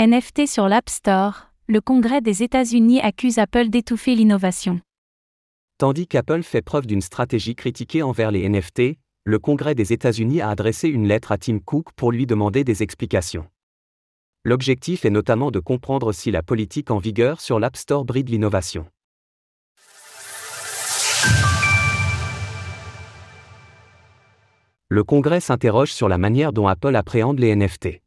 NFT sur l'App Store, le Congrès des États-Unis accuse Apple d'étouffer l'innovation. Tandis qu'Apple fait preuve d'une stratégie critiquée envers les NFT, le Congrès des États-Unis a adressé une lettre à Tim Cook pour lui demander des explications. L'objectif est notamment de comprendre si la politique en vigueur sur l'App Store bride l'innovation. Le Congrès s'interroge sur la manière dont Apple appréhende les NFT.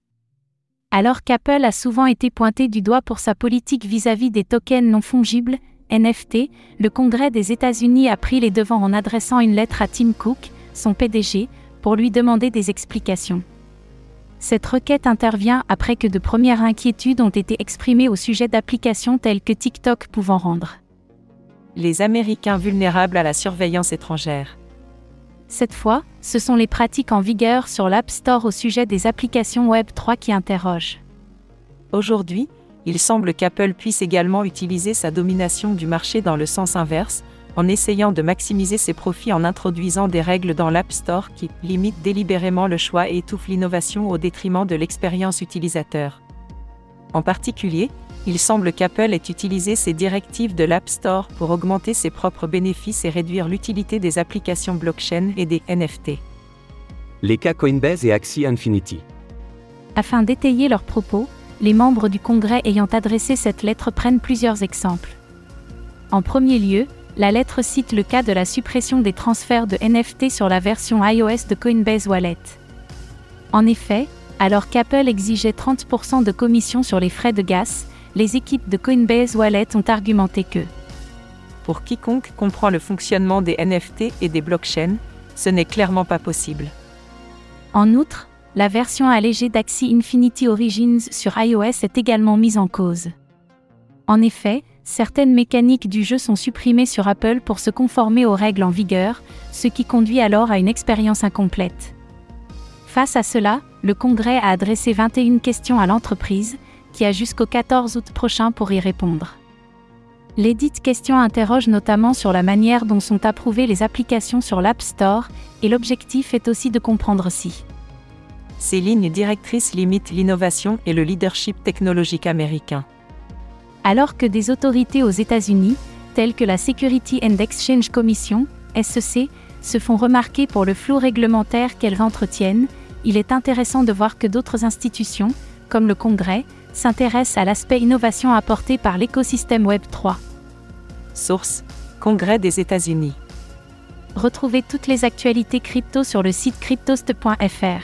Alors qu'Apple a souvent été pointé du doigt pour sa politique vis-à-vis des tokens non fongibles, NFT, le Congrès des États-Unis a pris les devants en adressant une lettre à Tim Cook, son PDG, pour lui demander des explications. Cette requête intervient après que de premières inquiétudes ont été exprimées au sujet d'applications telles que TikTok pouvant rendre les Américains vulnérables à la surveillance étrangère. Cette fois, ce sont les pratiques en vigueur sur l'App Store au sujet des applications Web 3 qui interrogent. Aujourd'hui, il semble qu'Apple puisse également utiliser sa domination du marché dans le sens inverse, en essayant de maximiser ses profits en introduisant des règles dans l'App Store qui limitent délibérément le choix et étouffent l'innovation au détriment de l'expérience utilisateur. En particulier, il semble qu'Apple ait utilisé ces directives de l'App Store pour augmenter ses propres bénéfices et réduire l'utilité des applications blockchain et des NFT. Les cas Coinbase et Axie Infinity. Afin d'étayer leurs propos, les membres du Congrès ayant adressé cette lettre prennent plusieurs exemples. En premier lieu, la lettre cite le cas de la suppression des transferts de NFT sur la version iOS de Coinbase Wallet. En effet, alors qu'Apple exigeait 30% de commission sur les frais de gaz, les équipes de Coinbase Wallet ont argumenté que pour quiconque comprend le fonctionnement des NFT et des blockchains, ce n'est clairement pas possible. En outre, la version allégée d'Axie Infinity Origins sur iOS est également mise en cause. En effet, certaines mécaniques du jeu sont supprimées sur Apple pour se conformer aux règles en vigueur, ce qui conduit alors à une expérience incomplète. Face à cela, le Congrès a adressé 21 questions à l'entreprise, qui a jusqu'au 14 août prochain pour y répondre. L'édite question interroge notamment sur la manière dont sont approuvées les applications sur l'App Store, et l'objectif est aussi de comprendre si ces lignes directrices limitent l'innovation et le leadership technologique américain. Alors que des autorités aux États-Unis, telles que la Security and Exchange Commission, SEC, se font remarquer pour le flou réglementaire qu'elles entretiennent, il est intéressant de voir que d'autres institutions, comme le Congrès, s'intéresse à l'aspect innovation apporté par l'écosystème Web 3. Source Congrès des États-Unis. Retrouvez toutes les actualités crypto sur le site cryptost.fr.